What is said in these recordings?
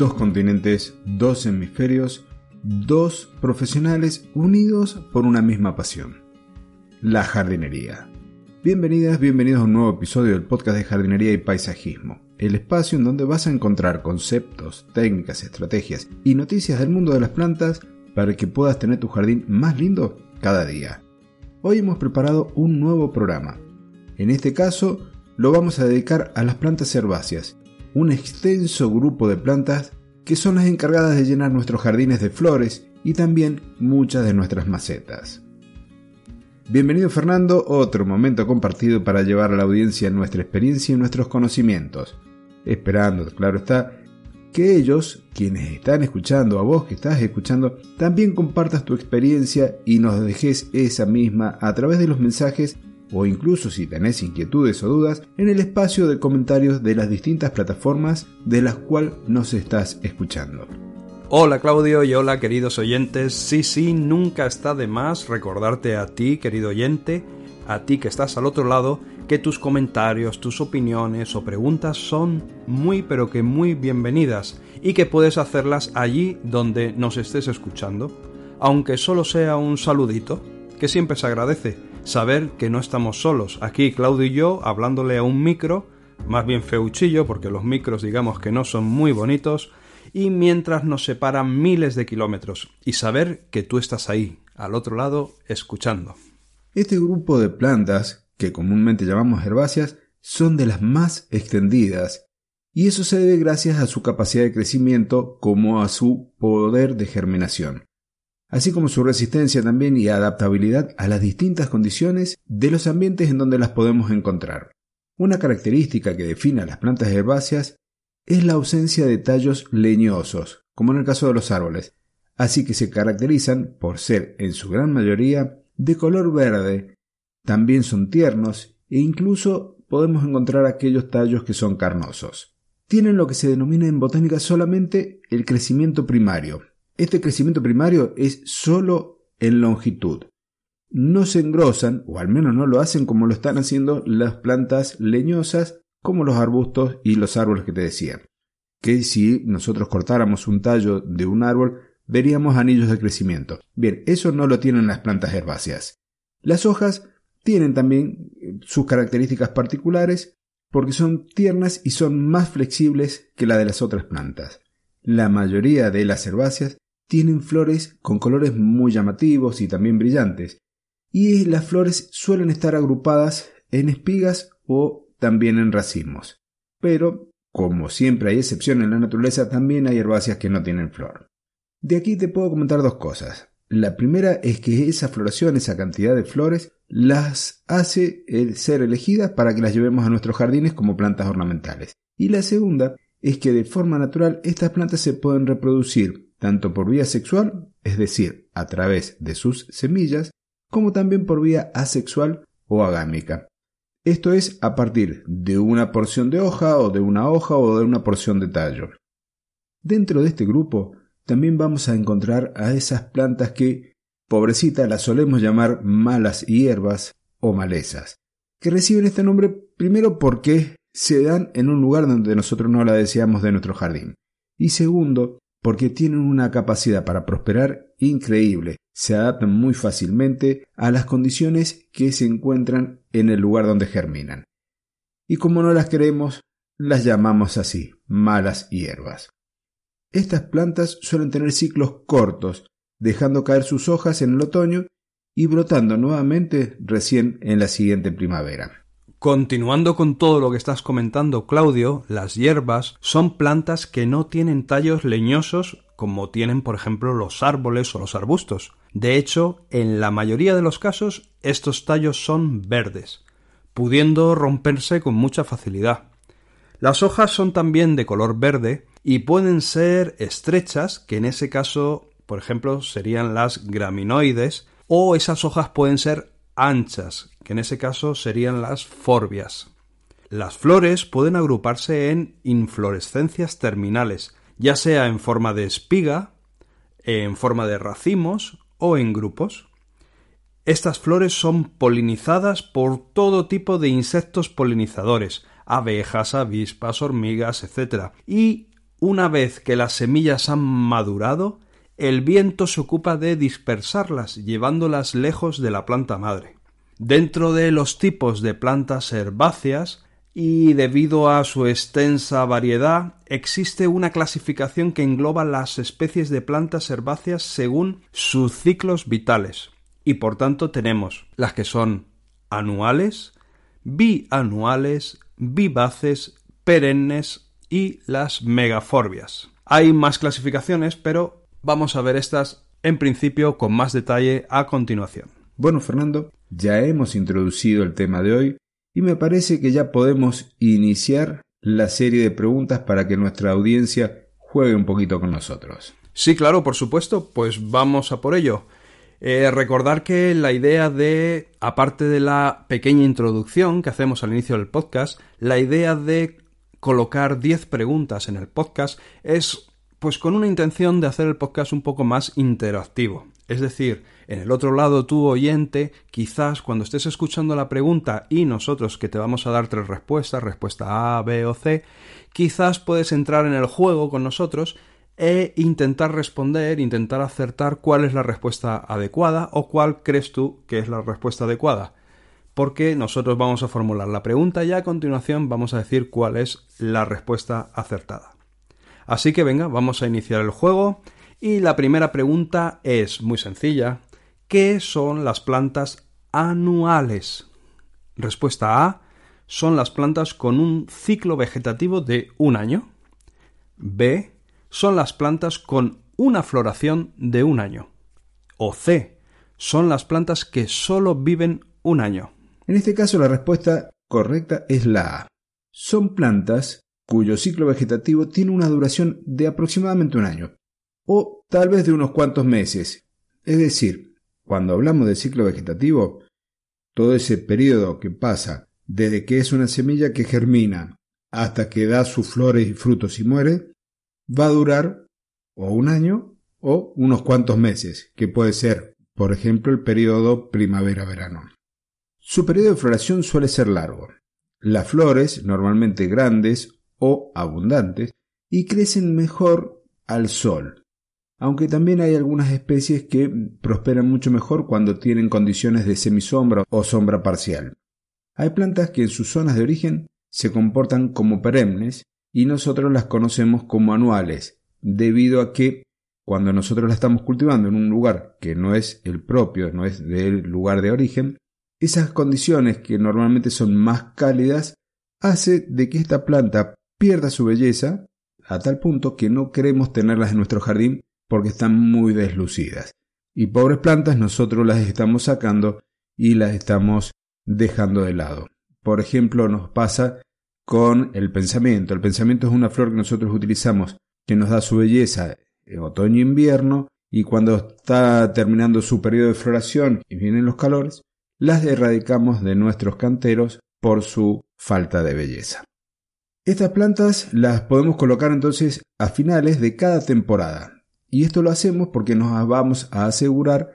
Dos continentes, dos hemisferios, dos profesionales unidos por una misma pasión, la jardinería. Bienvenidas, bienvenidos a un nuevo episodio del podcast de jardinería y paisajismo, el espacio en donde vas a encontrar conceptos, técnicas, estrategias y noticias del mundo de las plantas para que puedas tener tu jardín más lindo cada día. Hoy hemos preparado un nuevo programa. En este caso, lo vamos a dedicar a las plantas herbáceas, un extenso grupo de plantas que son las encargadas de llenar nuestros jardines de flores y también muchas de nuestras macetas. Bienvenido Fernando, otro momento compartido para llevar a la audiencia nuestra experiencia y nuestros conocimientos, esperando, claro está, que ellos, quienes están escuchando, a vos que estás escuchando, también compartas tu experiencia y nos dejes esa misma a través de los mensajes o incluso si tenés inquietudes o dudas en el espacio de comentarios de las distintas plataformas de las cuales nos estás escuchando. Hola Claudio y hola queridos oyentes. Sí, sí, nunca está de más recordarte a ti, querido oyente, a ti que estás al otro lado, que tus comentarios, tus opiniones o preguntas son muy pero que muy bienvenidas y que puedes hacerlas allí donde nos estés escuchando, aunque solo sea un saludito, que siempre se agradece saber que no estamos solos. Aquí Claudio y yo hablándole a un micro, más bien feuchillo porque los micros digamos que no son muy bonitos, y mientras nos separan miles de kilómetros y saber que tú estás ahí, al otro lado, escuchando. Este grupo de plantas que comúnmente llamamos herbáceas, son de las más extendidas, y eso se debe gracias a su capacidad de crecimiento como a su poder de germinación, así como su resistencia también y adaptabilidad a las distintas condiciones de los ambientes en donde las podemos encontrar. Una característica que define a las plantas herbáceas es la ausencia de tallos leñosos, como en el caso de los árboles, así que se caracterizan por ser, en su gran mayoría, de color verde, también son tiernos e incluso podemos encontrar aquellos tallos que son carnosos. Tienen lo que se denomina en botánica solamente el crecimiento primario. Este crecimiento primario es solo en longitud. No se engrosan, o al menos no lo hacen como lo están haciendo las plantas leñosas, como los arbustos y los árboles que te decía. Que si nosotros cortáramos un tallo de un árbol, veríamos anillos de crecimiento. Bien, eso no lo tienen las plantas herbáceas. Las hojas tienen también eh, sus características particulares porque son tiernas y son más flexibles que la de las otras plantas. La mayoría de las herbáceas tienen flores con colores muy llamativos y también brillantes, y las flores suelen estar agrupadas en espigas o también en racimos. Pero, como siempre hay excepción en la naturaleza, también hay herbáceas que no tienen flor. De aquí te puedo comentar dos cosas. La primera es que esa floración, esa cantidad de flores, las hace ser elegidas para que las llevemos a nuestros jardines como plantas ornamentales. Y la segunda es que de forma natural estas plantas se pueden reproducir tanto por vía sexual, es decir, a través de sus semillas, como también por vía asexual o agámica. Esto es a partir de una porción de hoja o de una hoja o de una porción de tallo. Dentro de este grupo también vamos a encontrar a esas plantas que, pobrecita, las solemos llamar malas hierbas o malezas, que reciben este nombre primero porque se dan en un lugar donde nosotros no la deseamos de nuestro jardín, y segundo, porque tienen una capacidad para prosperar increíble, se adaptan muy fácilmente a las condiciones que se encuentran en el lugar donde germinan. Y como no las queremos, las llamamos así, malas hierbas. Estas plantas suelen tener ciclos cortos, dejando caer sus hojas en el otoño y brotando nuevamente recién en la siguiente primavera. Continuando con todo lo que estás comentando, Claudio, las hierbas son plantas que no tienen tallos leñosos como tienen, por ejemplo, los árboles o los arbustos. De hecho, en la mayoría de los casos, estos tallos son verdes. pudiendo romperse con mucha facilidad. Las hojas son también de color verde y pueden ser estrechas, que en ese caso, por ejemplo, serían las graminoides, o esas hojas pueden ser anchas, que en ese caso serían las forbias. Las flores pueden agruparse en inflorescencias terminales, ya sea en forma de espiga, en forma de racimos o en grupos. Estas flores son polinizadas por todo tipo de insectos polinizadores, abejas, avispas, hormigas, etc. Y una vez que las semillas han madurado, el viento se ocupa de dispersarlas, llevándolas lejos de la planta madre. Dentro de los tipos de plantas herbáceas, y debido a su extensa variedad, existe una clasificación que engloba las especies de plantas herbáceas según sus ciclos vitales. Y por tanto tenemos las que son anuales, bianuales, vivaces, perennes y las megaforbias. Hay más clasificaciones, pero vamos a ver estas en principio con más detalle a continuación. Bueno, Fernando, ya hemos introducido el tema de hoy y me parece que ya podemos iniciar la serie de preguntas para que nuestra audiencia juegue un poquito con nosotros. Sí, claro, por supuesto, pues vamos a por ello. Eh, recordar que la idea de, aparte de la pequeña introducción que hacemos al inicio del podcast, la idea de colocar 10 preguntas en el podcast es pues con una intención de hacer el podcast un poco más interactivo. Es decir, en el otro lado tú oyente, quizás cuando estés escuchando la pregunta y nosotros que te vamos a dar tres respuestas, respuesta A, B o C, quizás puedes entrar en el juego con nosotros e intentar responder, intentar acertar cuál es la respuesta adecuada o cuál crees tú que es la respuesta adecuada. Porque nosotros vamos a formular la pregunta y a continuación vamos a decir cuál es la respuesta acertada. Así que venga, vamos a iniciar el juego y la primera pregunta es muy sencilla. ¿Qué son las plantas anuales? Respuesta A. Son las plantas con un ciclo vegetativo de un año. B son las plantas con una floración de un año. O C, son las plantas que solo viven un año. En este caso la respuesta correcta es la A. Son plantas cuyo ciclo vegetativo tiene una duración de aproximadamente un año, o tal vez de unos cuantos meses. Es decir, cuando hablamos de ciclo vegetativo, todo ese periodo que pasa desde que es una semilla que germina hasta que da sus flores y frutos y muere, va a durar o un año o unos cuantos meses, que puede ser, por ejemplo, el periodo primavera-verano. Su periodo de floración suele ser largo. Las flores, normalmente grandes o abundantes, y crecen mejor al sol, aunque también hay algunas especies que prosperan mucho mejor cuando tienen condiciones de semisombra o sombra parcial. Hay plantas que en sus zonas de origen se comportan como perennes y nosotros las conocemos como anuales, debido a que cuando nosotros la estamos cultivando en un lugar que no es el propio, no es del lugar de origen, esas condiciones que normalmente son más cálidas hace de que esta planta pierda su belleza a tal punto que no queremos tenerlas en nuestro jardín porque están muy deslucidas. Y pobres plantas nosotros las estamos sacando y las estamos dejando de lado. Por ejemplo, nos pasa con el pensamiento. El pensamiento es una flor que nosotros utilizamos que nos da su belleza en otoño e invierno y cuando está terminando su periodo de floración y vienen los calores, las erradicamos de nuestros canteros por su falta de belleza. Estas plantas las podemos colocar entonces a finales de cada temporada y esto lo hacemos porque nos vamos a asegurar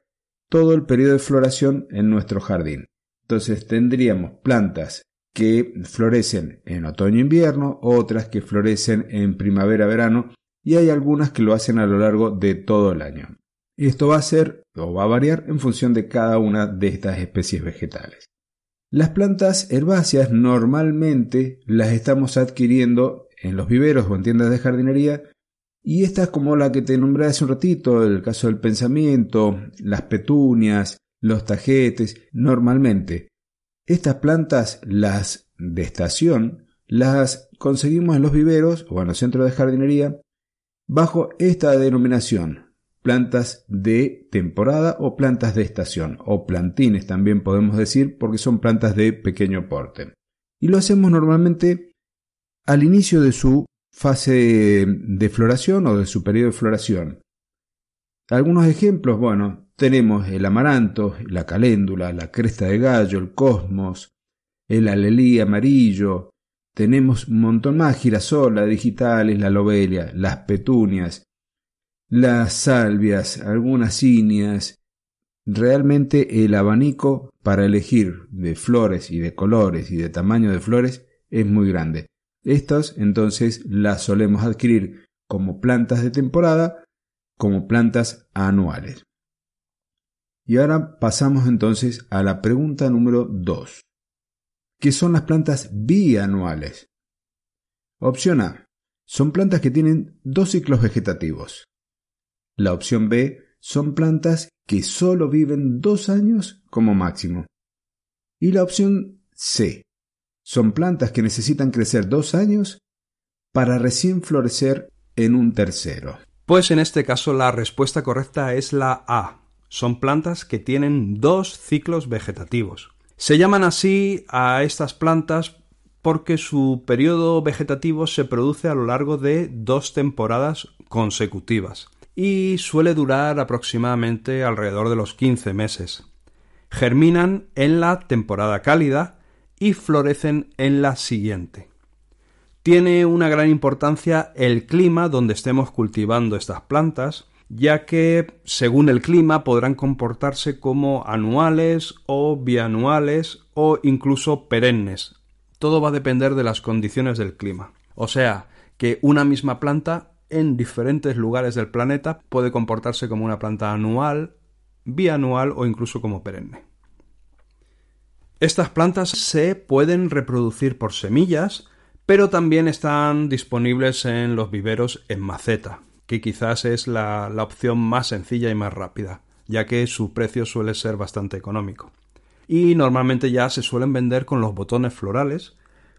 todo el periodo de floración en nuestro jardín. Entonces tendríamos plantas que florecen en otoño-invierno, otras que florecen en primavera-verano y hay algunas que lo hacen a lo largo de todo el año. Esto va a ser o va a variar en función de cada una de estas especies vegetales. Las plantas herbáceas normalmente las estamos adquiriendo en los viveros o en tiendas de jardinería y estas como la que te nombré hace un ratito, el caso del pensamiento, las petunias, los tajetes, normalmente. Estas plantas, las de estación, las conseguimos en los viveros o en los centros de jardinería bajo esta denominación, plantas de temporada o plantas de estación, o plantines también podemos decir, porque son plantas de pequeño porte. Y lo hacemos normalmente al inicio de su fase de floración o de su periodo de floración. Algunos ejemplos, bueno, tenemos el amaranto, la caléndula, la cresta de gallo, el cosmos, el alelí amarillo, tenemos un montón más, girasol, la digitales, la lobelia, las petunias, las salvias, algunas cíneas. Realmente el abanico para elegir de flores y de colores y de tamaño de flores es muy grande. Estas entonces las solemos adquirir como plantas de temporada, como plantas anuales. Y ahora pasamos entonces a la pregunta número 2. ¿Qué son las plantas bianuales? Opción A. Son plantas que tienen dos ciclos vegetativos. La opción B son plantas que solo viven dos años como máximo. Y la opción C son plantas que necesitan crecer dos años para recién florecer en un tercero. Pues en este caso la respuesta correcta es la A. Son plantas que tienen dos ciclos vegetativos. Se llaman así a estas plantas porque su periodo vegetativo se produce a lo largo de dos temporadas consecutivas y suele durar aproximadamente alrededor de los 15 meses. Germinan en la temporada cálida y florecen en la siguiente. Tiene una gran importancia el clima donde estemos cultivando estas plantas, ya que según el clima podrán comportarse como anuales o bianuales o incluso perennes. Todo va a depender de las condiciones del clima. O sea, que una misma planta en diferentes lugares del planeta puede comportarse como una planta anual, bianual o incluso como perenne. Estas plantas se pueden reproducir por semillas, pero también están disponibles en los viveros en maceta, que quizás es la, la, opción más sencilla y más rápida, ya que su precio suele ser bastante económico. Y normalmente ya se suelen vender con los botones florales,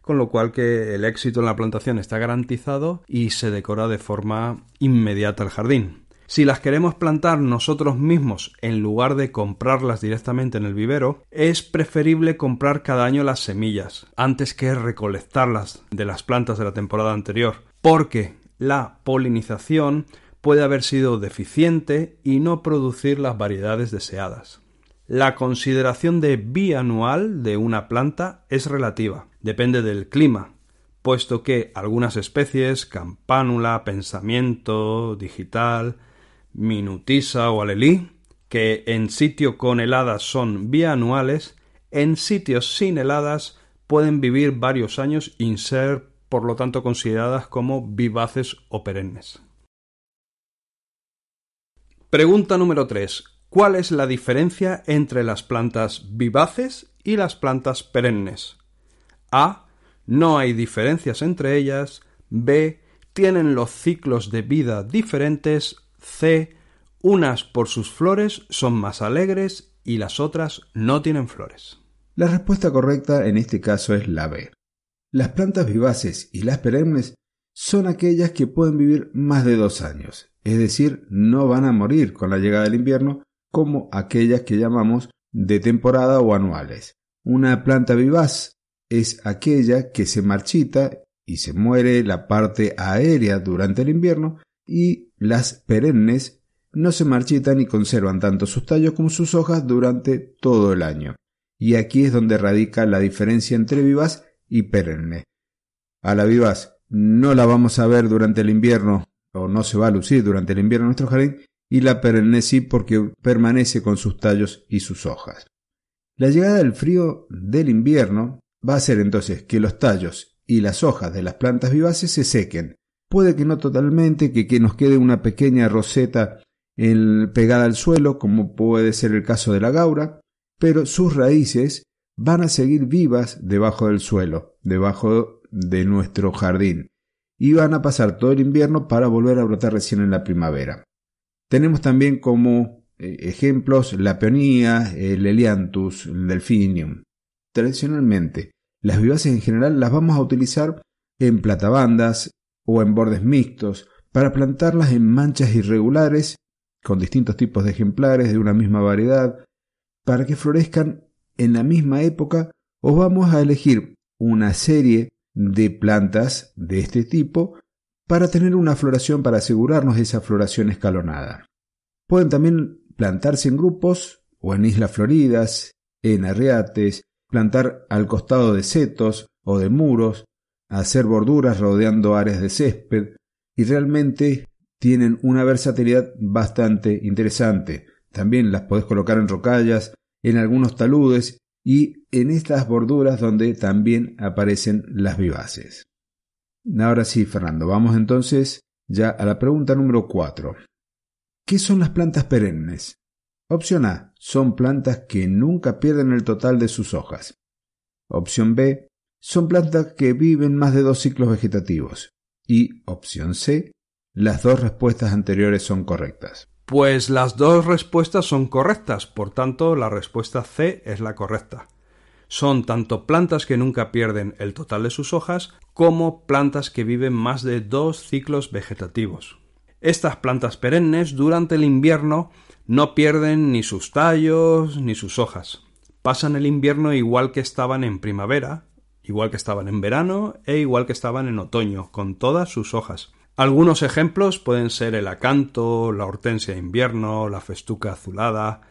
con lo cual que el éxito en la plantación está garantizado y se decora de forma inmediata el jardín. Si las queremos plantar nosotros mismos en lugar de comprarlas directamente en el vivero, es preferible comprar cada año las semillas antes que recolectarlas de las plantas de la temporada anterior, porque la polinización puede haber sido deficiente y no producir las variedades deseadas. La consideración de bianual de una planta es relativa, depende del clima, puesto que algunas especies, campánula, pensamiento, digital, minutisa o alelí, que en sitio con heladas son bianuales, en sitios sin heladas pueden vivir varios años y ser por lo tanto consideradas como vivaces o perennes. Pregunta número 3. ¿Cuál es la diferencia entre las plantas vivaces y las plantas perennes? A. No hay diferencias entre ellas. B. Tienen los ciclos de vida diferentes. C. Unas por sus flores son más alegres y las otras no tienen flores. La respuesta correcta en este caso es la B. Las plantas vivaces y las perennes son aquellas que pueden vivir más de dos años, es decir, no van a morir con la llegada del invierno como aquellas que llamamos de temporada o anuales. Una planta vivaz es aquella que se marchita y se muere la parte aérea durante el invierno y las perennes no se marchitan y conservan tanto sus tallos como sus hojas durante todo el año. Y aquí es donde radica la diferencia entre vivaz y perenne. A la vivaz no la vamos a ver durante el invierno o no se va a lucir durante el invierno en nuestro jardín y la sí porque permanece con sus tallos y sus hojas. La llegada del frío del invierno va a hacer entonces que los tallos y las hojas de las plantas vivaces se sequen. Puede que no totalmente, que, nos quede una pequeña roseta pegada al suelo, como puede ser el caso de la gaura, pero sus raíces van a seguir vivas debajo del suelo, debajo de nuestro jardín, y van a pasar todo el invierno para volver a brotar recién en la primavera. Tenemos también como eh, ejemplos la peonía, el Elianthus, el Delphinium. Tradicionalmente, las vivaces en general las vamos a utilizar en platabandas o en bordes mixtos para plantarlas en manchas irregulares con distintos tipos de ejemplares de una misma variedad, para que florezcan en la misma época, os vamos a elegir una serie de plantas de este tipo para tener una floración para asegurarnos de esa floración escalonada. Pueden también plantarse en grupos o en islas floridas, en arreates, plantar al costado de setos o de muros, hacer borduras rodeando áreas de césped y realmente tienen una versatilidad bastante interesante. También las podés colocar en rocallas, en algunos taludes y en estas borduras donde también aparecen las vivaces. Ahora sí, Fernando, vamos entonces ya a la pregunta número 4. ¿Qué son las plantas perennes? Opción A. Son plantas que nunca pierden el total de sus hojas. Opción B. Son plantas que viven más de dos ciclos vegetativos. Y opción C. Las dos respuestas anteriores son correctas. Pues las dos respuestas son correctas, por tanto la respuesta C es la correcta. Son tanto plantas que nunca pierden el total de sus hojas como plantas que viven más de dos ciclos vegetativos. Estas plantas perennes durante el invierno no pierden ni sus tallos ni sus hojas. Pasan el invierno igual que estaban en primavera, igual que estaban en verano e igual que estaban en otoño, con todas sus hojas. Algunos ejemplos pueden ser el acanto, la hortensia de invierno, la festuca azulada,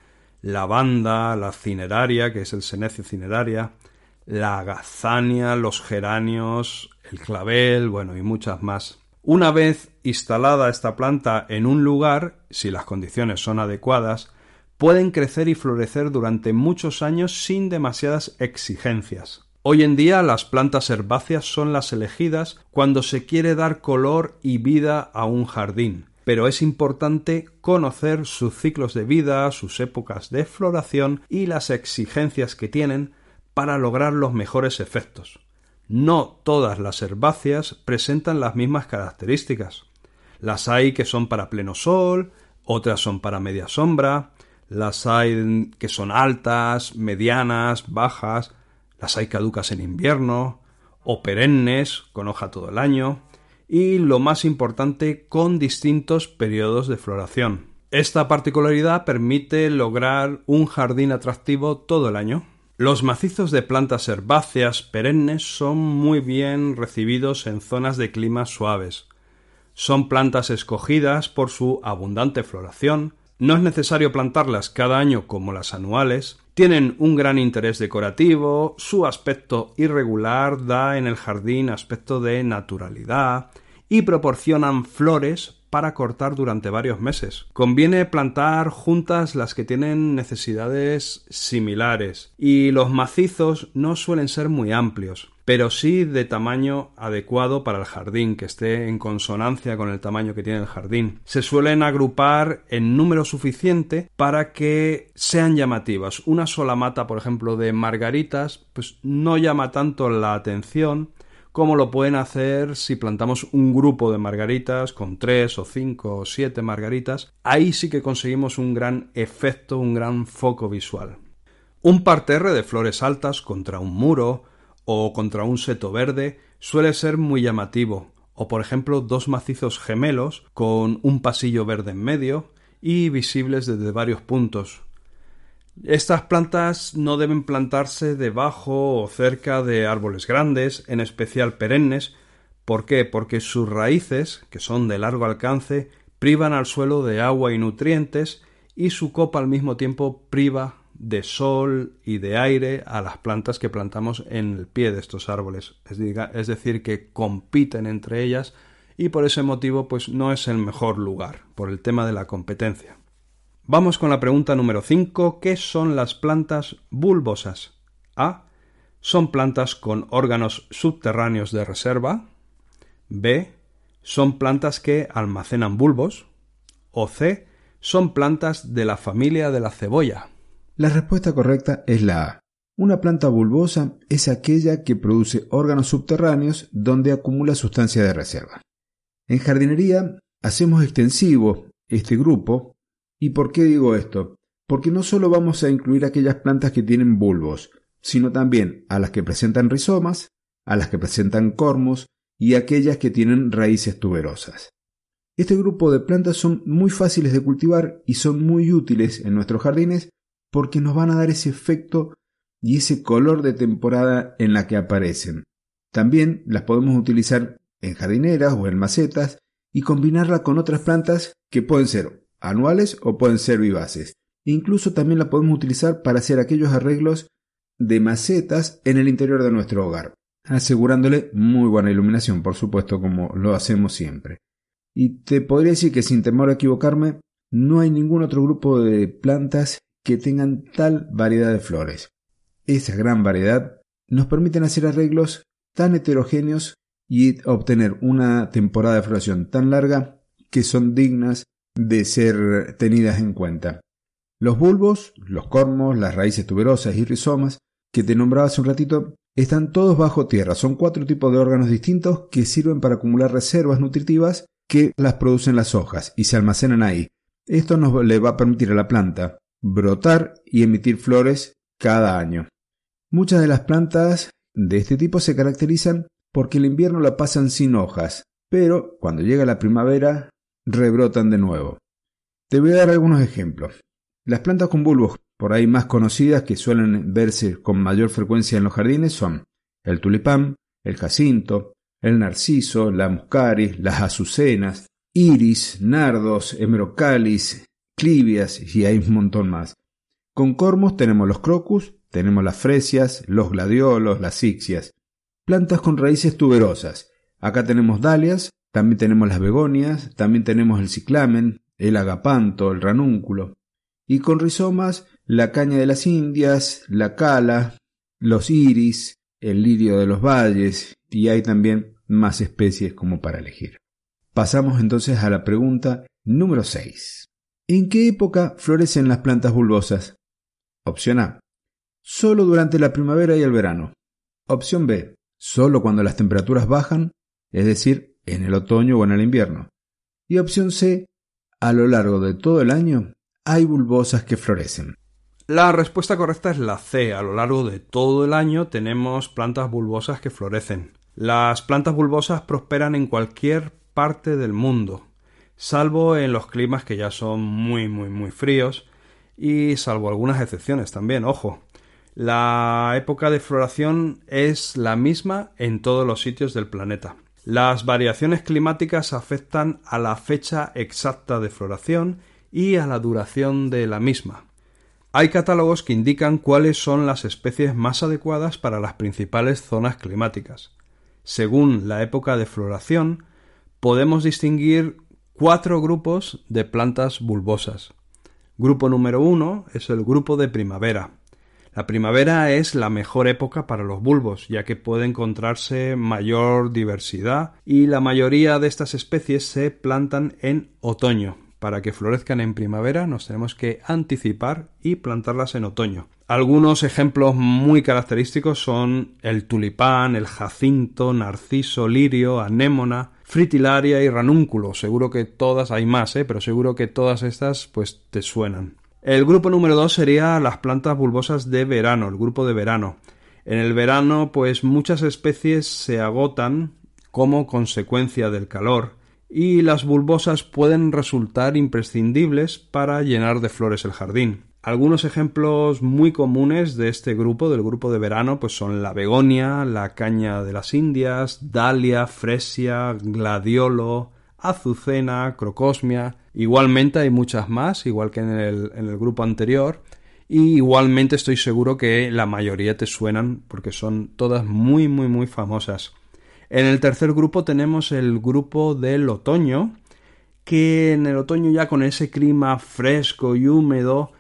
la banda, la cineraria, que es el senecio cineraria, la gazania, los geranios, el clavel, bueno, y muchas más. Una vez instalada esta planta en un lugar, si las condiciones son adecuadas, pueden crecer y florecer durante muchos años sin demasiadas exigencias. Hoy en día las plantas herbáceas son las elegidas cuando se quiere dar color y vida a un jardín, pero es importante conocer sus ciclos de vida, sus épocas de floración y las exigencias que tienen para lograr los mejores efectos. No todas las herbáceas presentan las mismas características. Las hay que son para pleno sol, otras son para media sombra, las hay que son altas, medianas, bajas, las hay caducas en invierno, o perennes, con hoja todo el año, y lo más importante, con distintos periodos de floración. Esta particularidad permite lograr un jardín atractivo todo el año. Los macizos de plantas herbáceas perennes son muy bien recibidos en zonas de climas suaves. Son plantas escogidas por su abundante floración, no es necesario plantarlas cada año como las anuales, tienen un gran interés decorativo, su aspecto irregular da en el jardín aspecto de naturalidad y proporcionan flores para cortar durante varios meses. Conviene plantar juntas las que tienen necesidades similares y los macizos no suelen ser muy amplios pero sí de tamaño adecuado para el jardín, que esté en consonancia con el tamaño que tiene el jardín. Se suelen agrupar en número suficiente para que sean llamativas. Una sola mata, por ejemplo, de margaritas, pues no llama tanto la atención como lo pueden hacer si plantamos un grupo de margaritas con tres o cinco o siete margaritas. Ahí sí que conseguimos un gran efecto, un gran foco visual. Un parterre de flores altas contra un muro, o contra un seto verde suele ser muy llamativo, o por ejemplo dos macizos gemelos con un pasillo verde en medio y visibles desde varios puntos. Estas plantas no deben plantarse debajo o cerca de árboles grandes, en especial perennes. ¿Por qué? Porque sus raíces, que son de largo alcance, privan al suelo de agua y nutrientes y su copa al mismo tiempo priva de sol y de aire a las plantas que plantamos en el pie de estos árboles. Es, decir, que compiten entre ellas y por ese motivo pues no es el mejor lugar, por el tema de la competencia. Vamos con la pregunta número 5. ¿Qué son las plantas bulbosas? A. Son plantas con órganos subterráneos de reserva. B. Son plantas que almacenan bulbos. O C. Son plantas de la familia de la cebolla. La respuesta correcta es la A. Una planta bulbosa es aquella que produce órganos subterráneos donde acumula sustancia de reserva. En jardinería hacemos extensivo este grupo. ¿Y por qué digo esto? Porque no solo vamos a incluir aquellas plantas que tienen bulbos, sino también a las que presentan rizomas, a las que presentan cormos y aquellas que tienen raíces tuberosas. Este grupo de plantas son muy fáciles de cultivar y son muy útiles en nuestros jardines porque nos van a dar ese efecto y ese color de temporada en la que aparecen. También las podemos utilizar en jardineras o en macetas y combinarla con otras plantas que pueden ser anuales o pueden ser vivaces. Incluso también la podemos utilizar para hacer aquellos arreglos de macetas en el interior de nuestro hogar, asegurándole muy buena iluminación, por supuesto, como lo hacemos siempre. Y te podría decir que sin temor a equivocarme, no hay ningún otro grupo de plantas que tengan tal variedad de flores. Esa gran variedad nos permiten hacer arreglos tan heterogéneos y obtener una temporada de floración tan larga que son dignas de ser tenidas en cuenta. Los bulbos, los cormos, las raíces tuberosas y rizomas que te nombraba hace un ratito están todos bajo tierra. Son cuatro tipos de órganos distintos que sirven para acumular reservas nutritivas que las producen las hojas y se almacenan ahí. Esto nos le va a permitir a la planta brotar y emitir flores cada año. Muchas de las plantas de este tipo se caracterizan porque el invierno la pasan sin hojas, pero cuando llega la primavera rebrotan de nuevo. Te voy a dar algunos ejemplos. Las plantas con bulbos por ahí más conocidas que suelen verse con mayor frecuencia en los jardines son el tulipán, el jacinto, el narciso, la muscaris, las azucenas, iris, nardos, hemerocalis, clivias y hay un montón más. Con cormos tenemos los crocus, tenemos las fresias, los gladiolos, las ixias. Plantas con raíces tuberosas. Acá tenemos dalias, también tenemos las begonias, también tenemos el ciclamen, el agapanto, el ranúnculo. Y con rizomas, la caña de las Indias, la cala, los iris, el lirio de los valles, y hay también más especies como para elegir. Pasamos entonces a la pregunta número 6. ¿En qué época florecen las plantas bulbosas? Opción A. Solo durante la primavera y el verano. Opción B. Solo cuando las temperaturas bajan, es decir, en el otoño o en el invierno. Y opción C. A lo largo de todo el año hay bulbosas que florecen. La respuesta correcta es la C. A lo largo de todo el año tenemos plantas bulbosas que florecen. Las plantas bulbosas prosperan en cualquier parte del mundo, salvo en los climas que ya son muy muy muy fríos y salvo algunas excepciones también, ojo. La época de floración es la misma en todos los sitios del planeta. Las variaciones climáticas afectan a la fecha exacta de floración y a la duración de la misma. Hay catálogos que indican cuáles son las especies más adecuadas para las principales zonas climáticas según la época de floración, podemos distinguir cuatro grupos de plantas bulbosas. Grupo número uno es el grupo de primavera. La primavera es la mejor época para los bulbos, ya que puede encontrarse mayor diversidad y la mayoría de estas especies se plantan en otoño. Para que florezcan en primavera nos tenemos que anticipar y plantarlas en otoño. Algunos ejemplos muy característicos son el tulipán, el jacinto, narciso, lirio, anémona, fritilaria y ranúnculo. Seguro que todas hay más, ¿eh? pero seguro que todas estas pues te suenan. El grupo número 2 sería las plantas bulbosas de verano, el grupo de verano. En el verano pues muchas especies se agotan como consecuencia del calor y las bulbosas pueden resultar imprescindibles para llenar de flores el jardín. Algunos ejemplos muy comunes de este grupo, del grupo de verano, pues son la begonia, la caña de las Indias, dalia, fresia, gladiolo, azucena, crocosmia. Igualmente hay muchas más, igual que en el, en el grupo anterior. Y igualmente estoy seguro que la mayoría te suenan porque son todas muy, muy, muy famosas. En el tercer grupo tenemos el grupo del otoño, que en el otoño ya con ese clima fresco y húmedo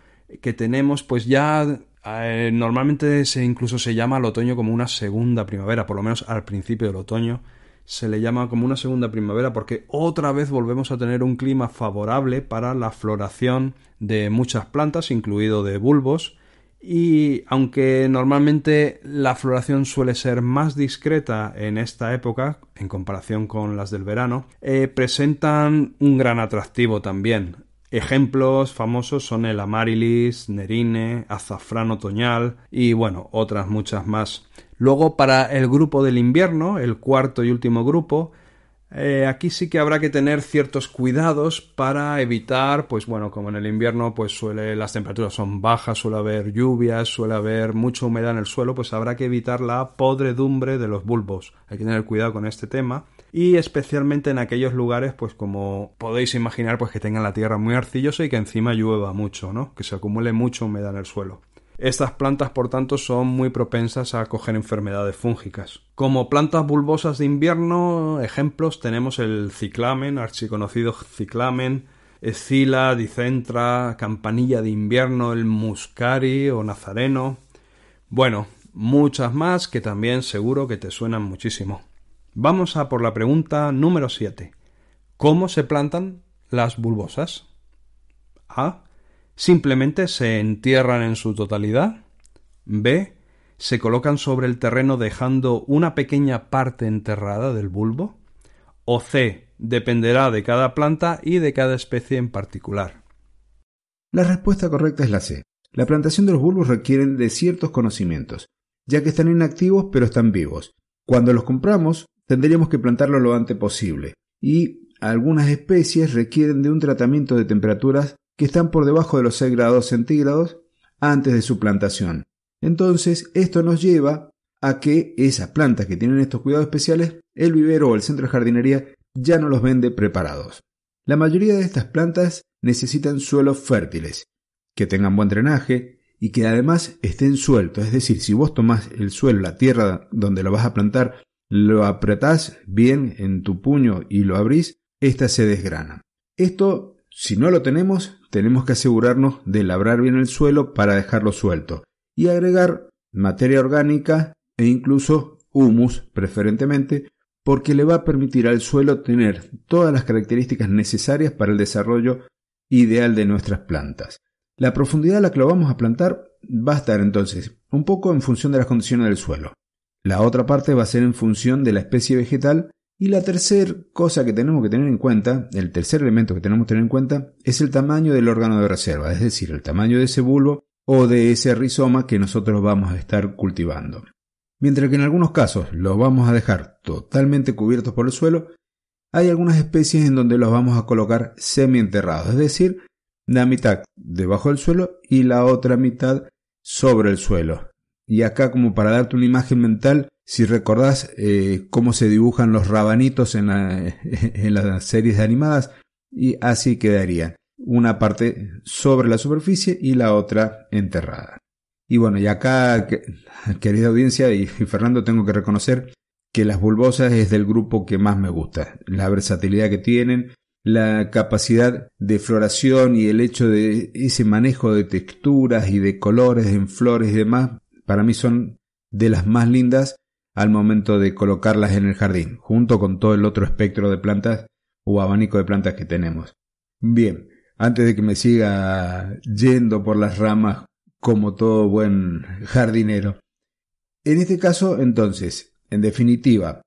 que tenemos, pues ya eh, normalmente se incluso se llama al otoño como una segunda primavera, por lo menos al principio del otoño se le llama como una segunda primavera porque otra vez volvemos a tener un clima favorable para la floración de muchas plantas, incluido de bulbos, y aunque normalmente la floración suele ser más discreta en esta época en comparación con las del verano, eh, presentan un gran atractivo también. Ejemplos famosos son el amarilis, nerine, azafrán otoñal y bueno, otras muchas más. Luego para el grupo del invierno, el cuarto y último grupo, Eh, aquí sí que habrá que tener ciertos cuidados para evitar, pues bueno, como en el invierno, pues suele, las temperaturas son bajas, suele haber lluvias, suele haber mucha humedad en el suelo, pues habrá que evitar la podredumbre de los bulbos. Hay que tener cuidado con este tema y especialmente en aquellos lugares, pues como podéis imaginar, pues que tengan la tierra muy arcillosa y que encima llueva mucho, ¿no? Que se acumule mucha humedad en el suelo. Estas plantas, por tanto, son muy propensas a coger enfermedades fúngicas. Como plantas bulbosas de invierno, ejemplos tenemos el ciclamen, archiconocido ciclamen, escila, dicentra, campanilla de invierno, el muscari o nazareno. Bueno, muchas más que también seguro que te suenan muchísimo. Vamos a por la pregunta número 7. ¿Cómo se plantan las bulbosas? A simplemente se entierran en su totalidad. B. Se colocan sobre el terreno dejando una pequeña parte enterrada del bulbo. O C. Dependerá de cada planta y de cada especie en particular. La respuesta correcta es la C. La plantación de los bulbos requiere de ciertos conocimientos, ya que están inactivos pero están vivos. Cuando los compramos, tendríamos que plantarlos lo antes posible, y algunas especies requieren de un tratamiento de temperaturas que están por debajo de los 6 grados centígrados antes de su plantación. Entonces, esto nos lleva a que esas plantas que tienen estos cuidados especiales, el vivero o el centro de jardinería ya no los vende preparados. La mayoría de estas plantas necesitan suelos fértiles, que tengan buen drenaje y que además estén sueltos. Es decir, si vos tomás el suelo, la tierra donde lo vas a plantar, lo apretás bien en tu puño y lo abrís, ésta se desgrana. Esto si no lo tenemos, tenemos que asegurarnos de labrar bien el suelo para dejarlo suelto y agregar materia orgánica e incluso humus preferentemente porque le va a permitir al suelo tener todas las características necesarias para el desarrollo ideal de nuestras plantas. La profundidad a la que lo vamos a plantar va a estar entonces un poco en función de las condiciones del suelo. La otra parte va a ser en función de la especie vegetal y la tercera cosa que tenemos que tener en cuenta, el tercer elemento que tenemos que tener en cuenta, es el tamaño del órgano de reserva, es decir, el tamaño de ese bulbo o de ese rizoma que nosotros vamos a estar cultivando. Mientras que en algunos casos los vamos a dejar totalmente cubiertos por el suelo, hay algunas especies en donde los vamos a colocar semi-enterrados, es decir, la mitad debajo del suelo y la otra mitad sobre el suelo. Y acá como para darte una imagen mental, si recordás eh, cómo se dibujan los rabanitos en, en las series animadas, y así quedarían. Una parte sobre la superficie y la otra enterrada. Y bueno, y acá, querida audiencia y Fernando, tengo que reconocer que las bulbosas es del grupo que más me gusta. La versatilidad que tienen, la capacidad de floración y el hecho de ese manejo de texturas y de colores en flores y demás, para mí son de las más lindas al momento de colocarlas en el jardín, junto con todo el otro espectro de plantas o abanico de plantas que tenemos. Bien, antes de que me siga yendo por las ramas como todo buen jardinero. En este caso, entonces, en definitiva,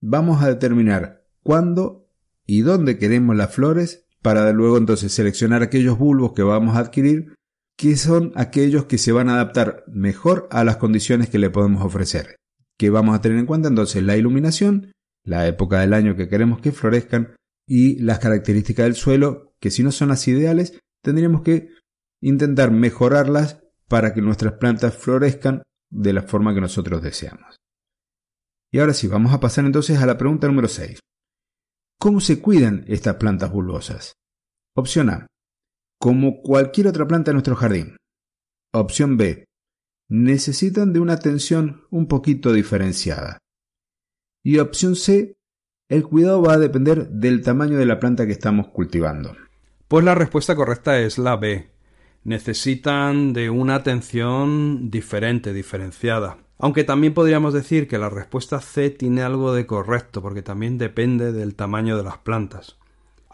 vamos a determinar cuándo y dónde queremos las flores para luego entonces seleccionar aquellos bulbos que vamos a adquirir que son aquellos que se van a adaptar mejor a las condiciones que le podemos ofrecer que vamos a tener en cuenta entonces la iluminación, la época del año que queremos que florezcan y las características del suelo, que si no son las ideales, tendríamos que intentar mejorarlas para que nuestras plantas florezcan de la forma que nosotros deseamos. Y ahora sí, vamos a pasar entonces a la pregunta número 6. ¿Cómo se cuidan estas plantas bulbosas? Opción A. Como cualquier otra planta de nuestro jardín. Opción B necesitan de una atención un poquito diferenciada. Y opción C, el cuidado va a depender del tamaño de la planta que estamos cultivando. Pues la respuesta correcta es la B. Necesitan de una atención diferente, diferenciada. Aunque también podríamos decir que la respuesta C tiene algo de correcto, porque también depende del tamaño de las plantas.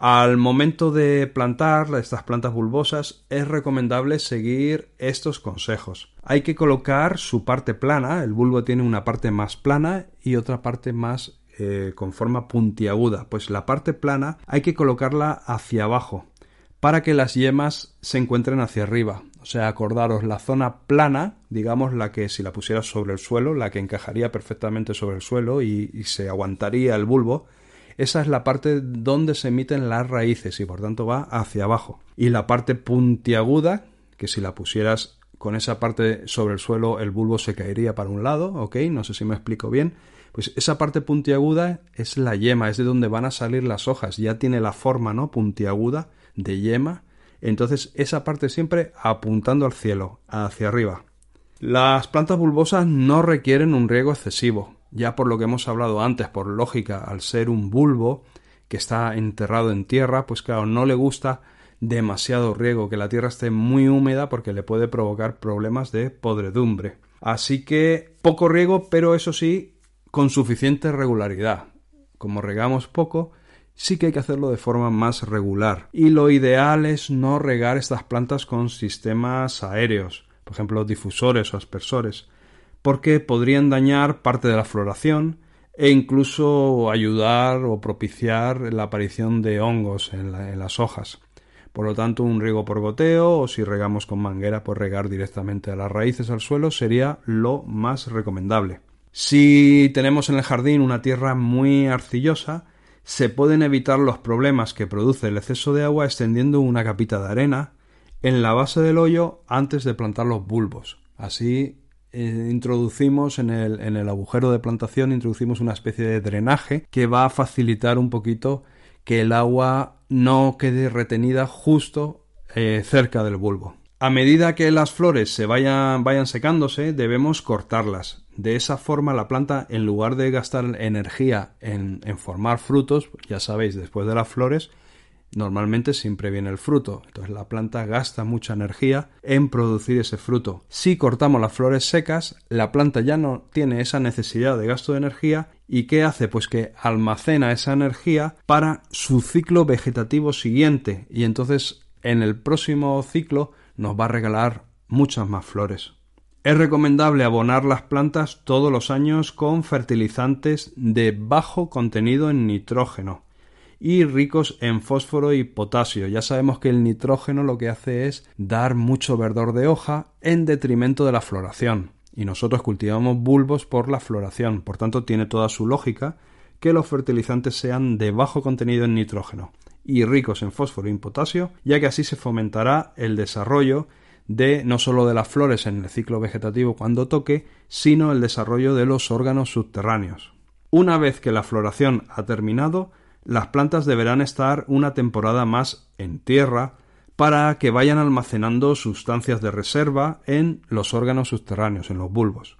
Al momento de plantar estas plantas bulbosas es recomendable seguir estos consejos. Hay que colocar su parte plana, el bulbo tiene una parte más plana y otra parte más eh, con forma puntiaguda. Pues la parte plana hay que colocarla hacia abajo para que las yemas se encuentren hacia arriba. O sea, acordaros la zona plana, digamos la que si la pusieras sobre el suelo, la que encajaría perfectamente sobre el suelo y se aguantaría el bulbo, esa es la parte donde se emiten las raíces y por tanto va hacia abajo. Y la parte puntiaguda, que si la pusieras con esa parte sobre el suelo el bulbo se caería para un lado, ¿ok? No sé si me explico bien. Pues esa parte puntiaguda es la yema, es de donde van a salir las hojas, ya tiene la forma, ¿no? Puntiaguda de yema. Entonces esa parte siempre apuntando al cielo, hacia arriba. Las plantas bulbosas no requieren un riego excesivo, ya por lo que hemos hablado antes, por lógica, al ser un bulbo que está enterrado en tierra, pues claro, no le gusta demasiado riego, que la tierra esté muy húmeda porque le puede provocar problemas de podredumbre. Así que poco riego, pero eso sí, con suficiente regularidad. Como regamos poco, sí que hay que hacerlo de forma más regular. Y lo ideal es no regar estas plantas con sistemas aéreos, por ejemplo difusores o aspersores, porque podrían dañar parte de la floración e incluso ayudar o propiciar la aparición de hongos en, las hojas. Por lo tanto, un riego por goteo o si regamos con manguera, pues regar directamente a las raíces al suelo sería lo más recomendable. Si tenemos en el jardín una tierra muy arcillosa, se pueden evitar los problemas que produce el exceso de agua extendiendo una capita de arena en la base del hoyo antes de plantar los bulbos. Así eh, introducimos en el, en el agujero de plantación, introducimos una especie de drenaje que va a facilitar un poquito que el agua no quede retenida justo eh, cerca del bulbo. A medida que las flores se vayan, vayan secándose, debemos cortarlas. De esa forma la planta, en lugar de gastar energía en, en formar frutos, ya sabéis, después de las flores, Normalmente siempre viene el fruto, entonces la planta gasta mucha energía en producir ese fruto. Si cortamos las flores secas, la planta ya no tiene esa necesidad de gasto de energía y ¿qué hace? Pues que almacena esa energía para su ciclo vegetativo siguiente y entonces en el próximo ciclo nos va a regalar muchas más flores. Es recomendable abonar las plantas todos los años con fertilizantes de bajo contenido en nitrógeno y ricos en fósforo y potasio. Ya sabemos que el nitrógeno lo que hace es dar mucho verdor de hoja en detrimento de la floración. Y nosotros cultivamos bulbos por la floración, por tanto tiene toda su lógica que los fertilizantes sean de bajo contenido en nitrógeno y ricos en fósforo y potasio, ya que así se fomentará el desarrollo de no solo de las flores en el ciclo vegetativo cuando toque, sino el desarrollo de los órganos subterráneos. Una vez que la floración ha terminado, las plantas deberán estar una temporada más en tierra para que vayan almacenando sustancias de reserva en los órganos subterráneos, en los bulbos.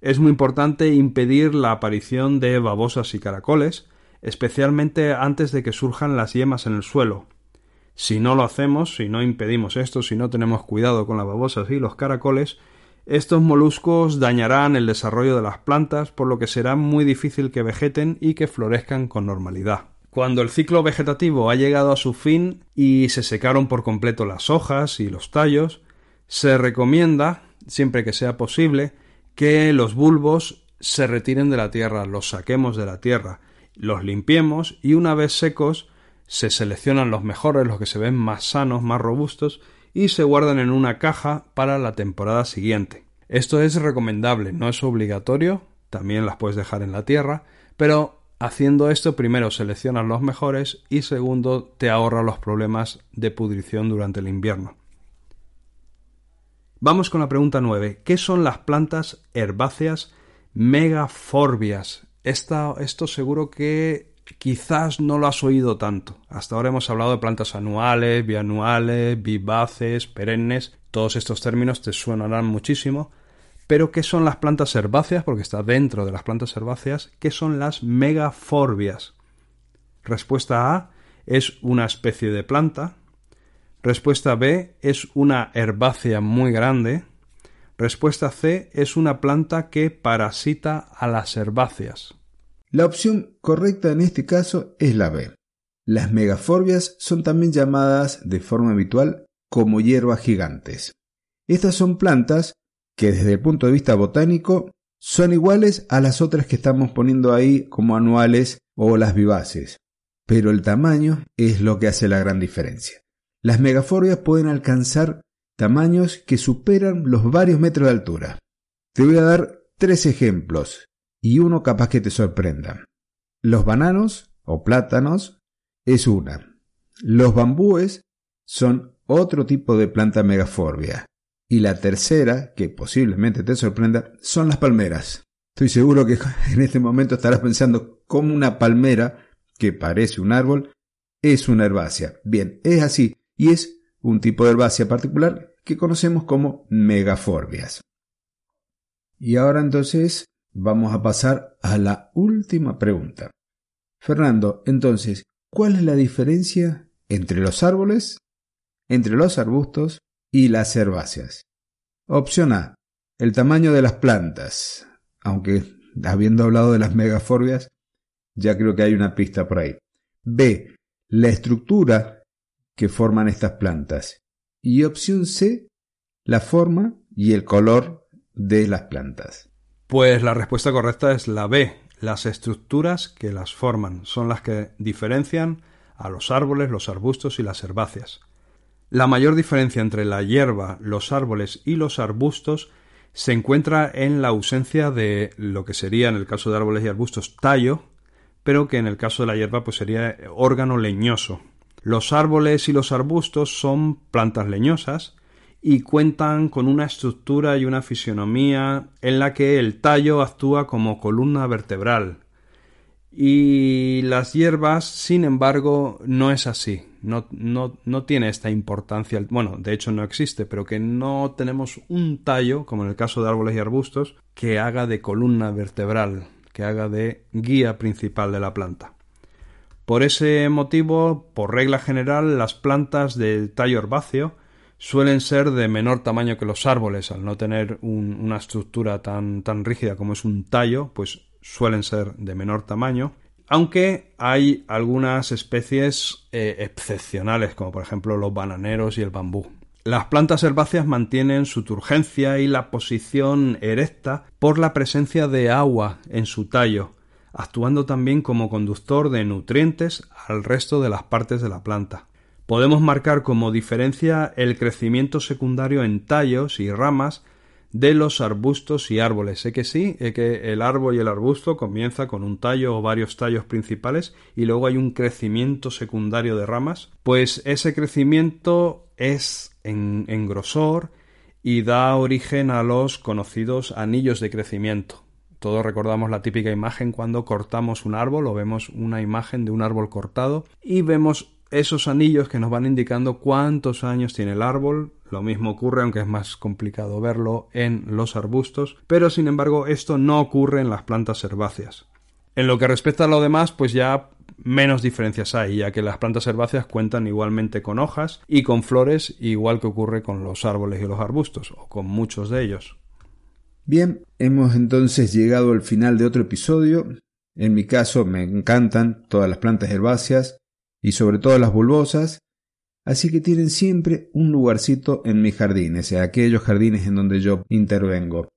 Es muy importante impedir la aparición de babosas y caracoles, especialmente antes de que surjan las yemas en el suelo. Si no lo hacemos, si no impedimos esto, si no tenemos cuidado con las babosas y los caracoles, estos moluscos dañarán el desarrollo de las plantas, por lo que será muy difícil que vegeten y que florezcan con normalidad. Cuando el ciclo vegetativo ha llegado a su fin y se secaron por completo las hojas y los tallos, se recomienda, siempre que sea posible, que los bulbos se retiren de la tierra, los saquemos de la tierra, los limpiemos y una vez secos se seleccionan los mejores, los que se ven más sanos, más robustos, y se guardan en una caja para la temporada siguiente. Esto es recomendable, no es obligatorio, también las puedes dejar en la tierra, pero haciendo esto primero seleccionas los mejores y segundo te ahorra los problemas de pudrición durante el invierno. Vamos con la pregunta 9. ¿Qué son las plantas herbáceas megaforbias? esto seguro que quizás no lo has oído tanto. Hasta ahora hemos hablado de plantas anuales, bianuales, vivaces, perennes. Todos estos términos te suenarán muchísimo. Pero, ¿qué son las plantas herbáceas? Porque está dentro de las plantas herbáceas. ¿Qué son las megaforbias? Respuesta A es una especie de planta. Respuesta B es una herbácea muy grande. Respuesta C es una planta que parasita a las herbáceas. La opción correcta en este caso es la B. Las megaforbias son también llamadas de forma habitual como hierbas gigantes. Estas son plantas que desde el punto de vista botánico son iguales a las otras que estamos poniendo ahí como anuales o las vivaces, pero el tamaño es lo que hace la gran diferencia. Las megaforbias pueden alcanzar tamaños que superan los varios metros de altura. Te voy a dar tres ejemplos y uno capaz que te sorprenda. Los bananos, o plátanos es una. Los bambúes son otro tipo de planta megaforbia. Y la tercera, que posiblemente te sorprenda, son las palmeras. Estoy seguro que en este momento estarás pensando cómo una palmera, que parece un árbol, es una herbácea. Bien, es así, y es un tipo de herbácea particular que conocemos como megaforbias. Y ahora entonces vamos a pasar a la última pregunta. Fernando, entonces, ¿cuál es la diferencia entre los árboles, entre los arbustos y las herbáceas? Opción A. El tamaño de las plantas. Aunque, habiendo hablado de las megaforbias, ya creo que hay una pista por ahí. B. La estructura que forman estas plantas. Y opción C. La forma y el color de las plantas. Pues la respuesta correcta es la B. Las estructuras que las forman son las que diferencian a los árboles, los arbustos y las herbáceas. La mayor diferencia entre la hierba, los árboles y los arbustos se encuentra en la ausencia de lo que sería en el caso de árboles y arbustos tallo, pero que en el caso de la hierba pues sería órgano leñoso. Los árboles y los arbustos son plantas leñosas y cuentan con una estructura y una fisionomía en la que el tallo actúa como columna vertebral. Y las hierbas, sin embargo, no es así. No, no, no, tiene esta importancia. Bueno, de hecho no existe, pero que no tenemos un tallo, como en el caso de árboles y arbustos, que haga de columna vertebral, que haga de guía principal de la planta. Por ese motivo, por regla general, las plantas del tallo herbáceo suelen ser de menor tamaño que los árboles, al no tener una estructura tan, tan rígida como es un tallo, pues suelen ser de menor tamaño, aunque hay algunas especies eh, excepcionales, como por ejemplo los bananeros y el bambú. Las plantas herbáceas mantienen su turgencia y la posición erecta por la presencia de agua en su tallo, actuando también como conductor de nutrientes al resto de las partes de la planta. Podemos marcar como diferencia el crecimiento secundario en tallos y ramas de los arbustos y árboles. Sé que sí, es que el árbol y el arbusto comienza con un tallo o varios tallos principales y luego hay un crecimiento secundario de ramas. Pues ese crecimiento es en, en grosor y da origen a los conocidos anillos de crecimiento. Todos recordamos la típica imagen cuando cortamos un árbol o vemos una imagen de un árbol cortado y vemos esos anillos que nos van indicando cuántos años tiene el árbol. Lo mismo ocurre, aunque es más complicado verlo, en los arbustos, pero sin embargo esto no ocurre en las plantas herbáceas. En lo que respecta a lo demás, pues ya menos diferencias hay, ya que las plantas herbáceas cuentan igualmente con hojas y con flores, igual que ocurre con los árboles y los arbustos, o con muchos de ellos. Bien, hemos entonces llegado al final de otro episodio. En mi caso me encantan todas las plantas herbáceas, y sobre todo las bulbosas, así que tienen siempre un lugarcito en mis jardines, en aquellos jardines en donde yo intervengo.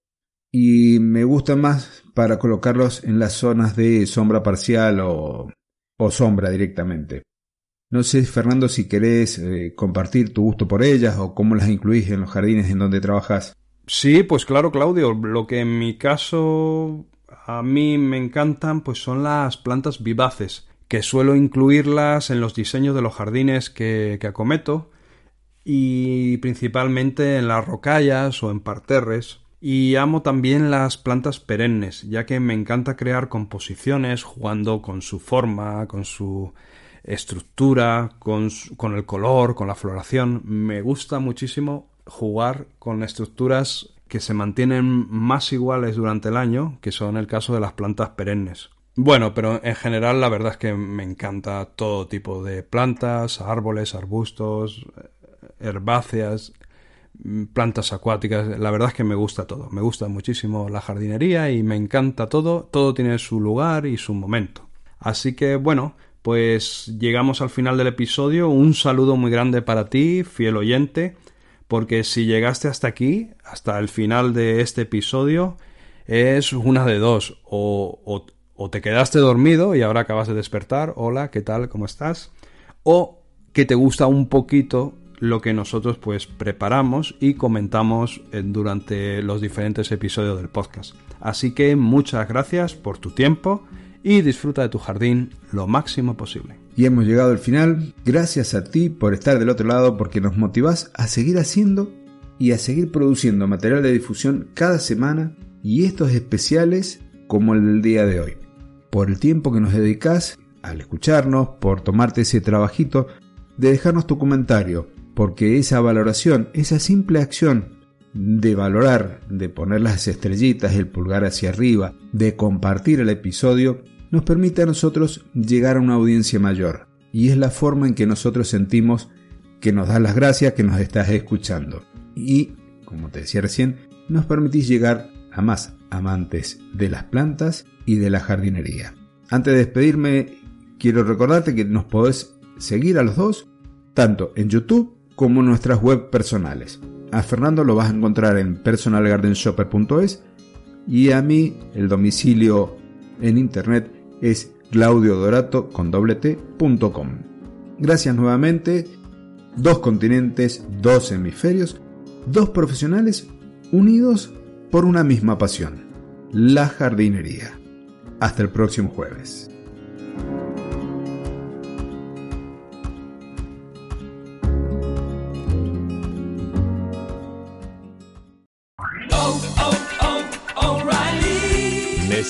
Y me gusta más para colocarlos en las zonas de sombra parcial o, o sombra directamente. No sé, Fernando, si querés eh, compartir tu gusto por ellas o cómo las incluís en los jardines en donde trabajas. Sí, pues claro, Claudio. Lo que en mi caso a mí me encantan, pues son las plantas vivaces que suelo incluirlas en los diseños de los jardines que, acometo y principalmente en las rocallas o en parterres. Y amo también las plantas perennes, ya que me encanta crear composiciones jugando con su forma, con su estructura, con, con el color, con la floración. Me gusta muchísimo jugar con estructuras que se mantienen más iguales durante el año, que son el caso de las plantas perennes. Bueno, pero en general la verdad es que me encanta todo tipo de plantas, árboles, arbustos, eh, herbáceas, mm, plantas acuáticas. La verdad es que me gusta todo. Me gusta muchísimo la jardinería y me encanta todo. Todo tiene su lugar y su momento. Así que bueno, pues llegamos al final del episodio. Un saludo muy grande para ti, fiel oyente, porque si llegaste hasta aquí, hasta el final de este episodio, es una de dos. O, o o te quedaste dormido y ahora acabas de despertar, hola, ¿qué tal? ¿Cómo estás? O que te gusta un poquito lo que nosotros pues preparamos y comentamos durante los diferentes episodios del podcast. Así que muchas gracias por tu tiempo y disfruta de tu jardín lo máximo posible. Y hemos llegado al final. Gracias a ti por estar del otro lado porque nos motivas a seguir haciendo y a seguir produciendo material de difusión cada semana y estos especiales como el del día de hoy. Por el tiempo que nos dedicas al escucharnos, por tomarte ese trabajito de dejarnos tu comentario, porque esa valoración, esa simple acción de valorar, de poner las estrellitas, el pulgar hacia arriba, de compartir el episodio, nos permite a nosotros llegar a una audiencia mayor. Y es la forma en que nosotros sentimos que nos das las gracias, que nos estás escuchando. Y, como te decía recién, nos permitís llegar a más amantes de las plantas y de la jardinería. Antes de despedirme, quiero recordarte que nos podés seguir a los dos, tanto en YouTube como en nuestras web personales. A Fernando lo vas a encontrar en personalgardenshopper.es y a mí el domicilio en internet es claudiodorato.com. Gracias nuevamente. Dos continentes, dos hemisferios, dos profesionales unidos por una misma pasión, la jardinería. Hasta el próximo jueves.